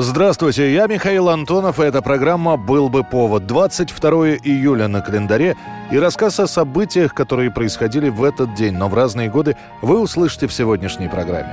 Здравствуйте, я Михаил Антонов, и эта программа «Был бы повод». 22 июля на календаре и рассказ о событиях, которые происходили в этот день, но в разные годы, вы услышите в сегодняшней программе.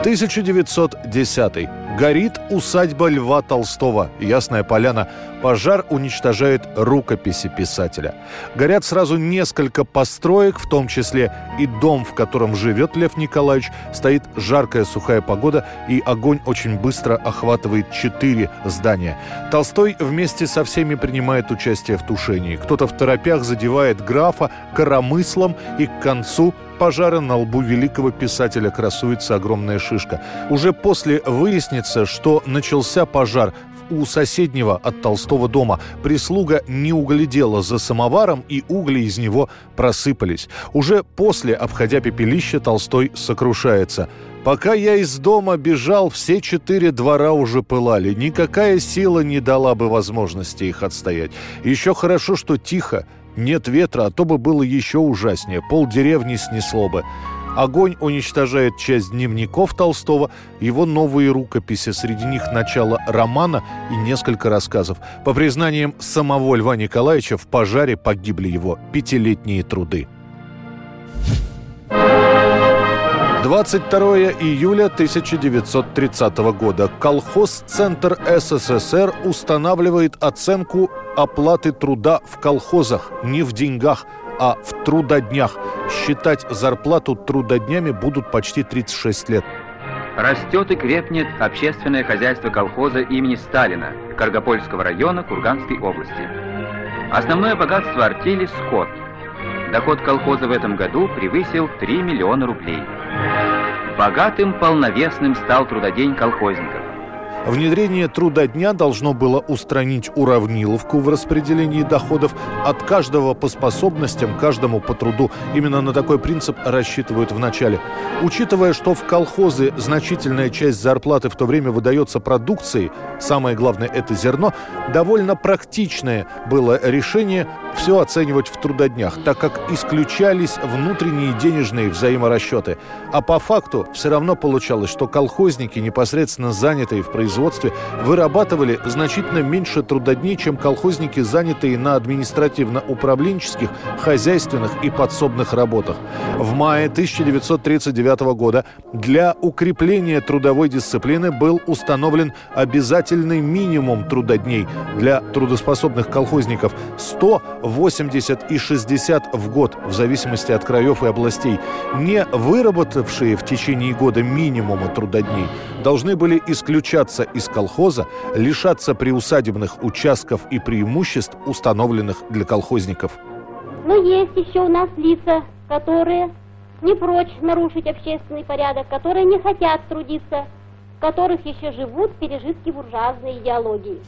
1910. Горит усадьба Льва Толстого. Ясная поляна. Пожар уничтожает рукописи писателя. Горят сразу несколько построек, в том числе и дом, в котором живет Лев Николаевич. Стоит жаркая сухая погода, и огонь очень быстро охватывает четыре здания. Толстой вместе со всеми принимает участие в тушении. Кто-то в торопях задевает графа коромыслом, и к концу пожара на лбу великого писателя красуется огромная шишка. Уже после выяснится, что начался пожар у соседнего от Толстого дома. Прислуга не углядела за самоваром, и угли из него просыпались. Уже после, обходя пепелище, Толстой сокрушается. «Пока я из дома бежал, все четыре двора уже пылали. Никакая сила не дала бы возможности их отстоять. Еще хорошо, что тихо. Нет ветра, а то бы было еще ужаснее. Пол деревни снесло бы. Огонь уничтожает часть дневников Толстого, его новые рукописи, среди них начало романа и несколько рассказов. По признаниям самого Льва Николаевича, в пожаре погибли его пятилетние труды. 22 июля 1930 года колхоз-центр СССР устанавливает оценку оплаты труда в колхозах не в деньгах, а в трудоднях. Считать зарплату трудоднями будут почти 36 лет. Растет и крепнет общественное хозяйство колхоза имени Сталина Каргопольского района Курганской области. Основное богатство артели – скот. Доход колхоза в этом году превысил 3 миллиона рублей. Богатым полновесным стал трудодень колхозников. Внедрение трудодня должно было устранить уравниловку в распределении доходов от каждого по способностям, каждому по труду. Именно на такой принцип рассчитывают в начале. Учитывая, что в колхозы значительная часть зарплаты в то время выдается продукцией, самое главное это зерно, довольно практичное было решение все оценивать в трудоднях, так как исключались внутренние денежные взаиморасчеты. А по факту все равно получалось, что колхозники, непосредственно занятые в производстве, вырабатывали значительно меньше трудодней, чем колхозники, занятые на административно-управленческих, хозяйственных и подсобных работах. В мае 1939 года для укрепления трудовой дисциплины был установлен обязательный минимум трудодней для трудоспособных колхозников – 100 80 и 60 в год, в зависимости от краев и областей, не выработавшие в течение года минимума трудодней, должны были исключаться из колхоза, лишаться приусадебных участков и преимуществ, установленных для колхозников. Но есть еще у нас лица, которые не прочь нарушить общественный порядок, которые не хотят трудиться, в которых еще живут пережитки буржуазной идеологии.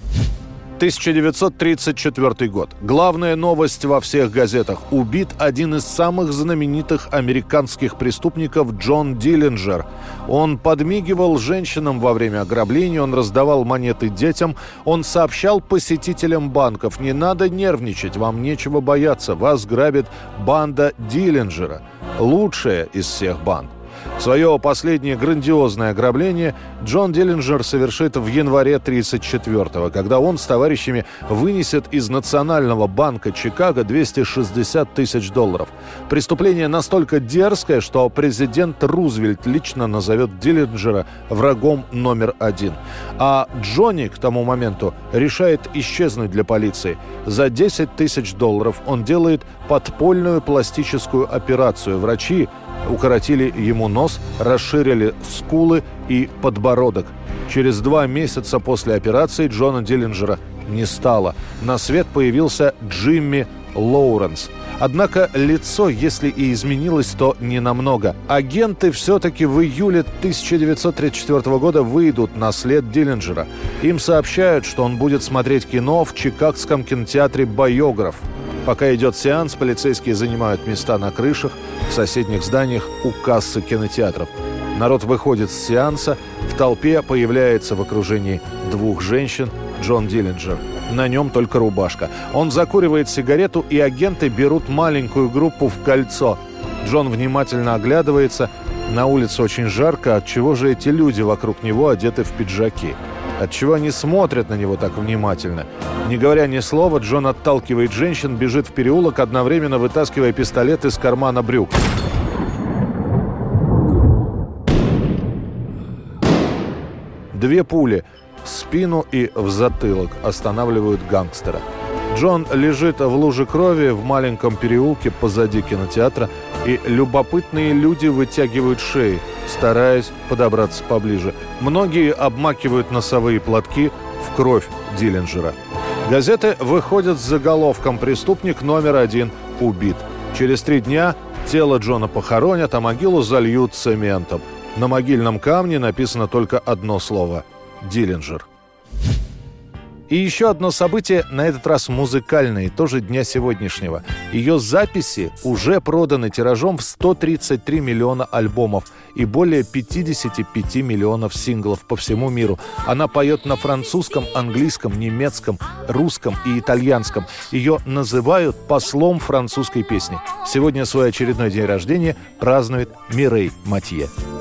1934 год. Главная новость во всех газетах. Убит один из самых знаменитых американских преступников Джон Диллинджер. Он подмигивал женщинам во время ограбления, он раздавал монеты детям, он сообщал посетителям банков, не надо нервничать, вам нечего бояться, вас грабит банда Диллинджера. Лучшая из всех банд. Свое последнее грандиозное ограбление Джон Диллинджер совершит в январе 1934-го, когда он с товарищами вынесет из Национального банка Чикаго 260 тысяч долларов. Преступление настолько дерзкое, что президент Рузвельт лично назовет Диллинджера врагом номер один. А Джонни к тому моменту решает исчезнуть для полиции. За 10 тысяч долларов он делает подпольную пластическую операцию. Врачи укоротили ему нос, расширили скулы и подбородок. Через два месяца после операции Джона Диллинджера не стало. На свет появился Джимми Лоуренс. Однако лицо, если и изменилось, то не намного. Агенты все-таки в июле 1934 года выйдут на след Диллинджера. Им сообщают, что он будет смотреть кино в Чикагском кинотеатре «Байограф». Пока идет сеанс, полицейские занимают места на крышах, в соседних зданиях у кассы кинотеатров. Народ выходит с сеанса, в толпе появляется в окружении двух женщин Джон Диллинджер. На нем только рубашка. Он закуривает сигарету, и агенты берут маленькую группу в кольцо. Джон внимательно оглядывается. На улице очень жарко, от чего же эти люди вокруг него одеты в пиджаки? Отчего они смотрят на него так внимательно? Не говоря ни слова, Джон отталкивает женщин, бежит в переулок, одновременно вытаскивая пистолет из кармана брюк. Две пули в спину и в затылок останавливают гангстера. Джон лежит в луже крови в маленьком переулке позади кинотеатра, и любопытные люди вытягивают шеи, стараясь подобраться поближе. Многие обмакивают носовые платки в кровь Диллинджера. Газеты выходят с заголовком «Преступник номер один убит». Через три дня тело Джона похоронят, а могилу зальют цементом. На могильном камне написано только одно слово – «Диллинджер». И еще одно событие, на этот раз музыкальное, тоже дня сегодняшнего. Ее записи уже проданы тиражом в 133 миллиона альбомов и более 55 миллионов синглов по всему миру. Она поет на французском, английском, немецком, русском и итальянском. Ее называют послом французской песни. Сегодня свой очередной день рождения празднует Мирей Матье.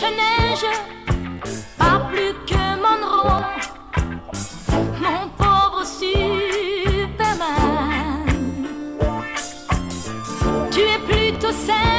Blanche-Neige, pas plus que mon Monroe, mon pauvre Superman. Tu es plutôt sain.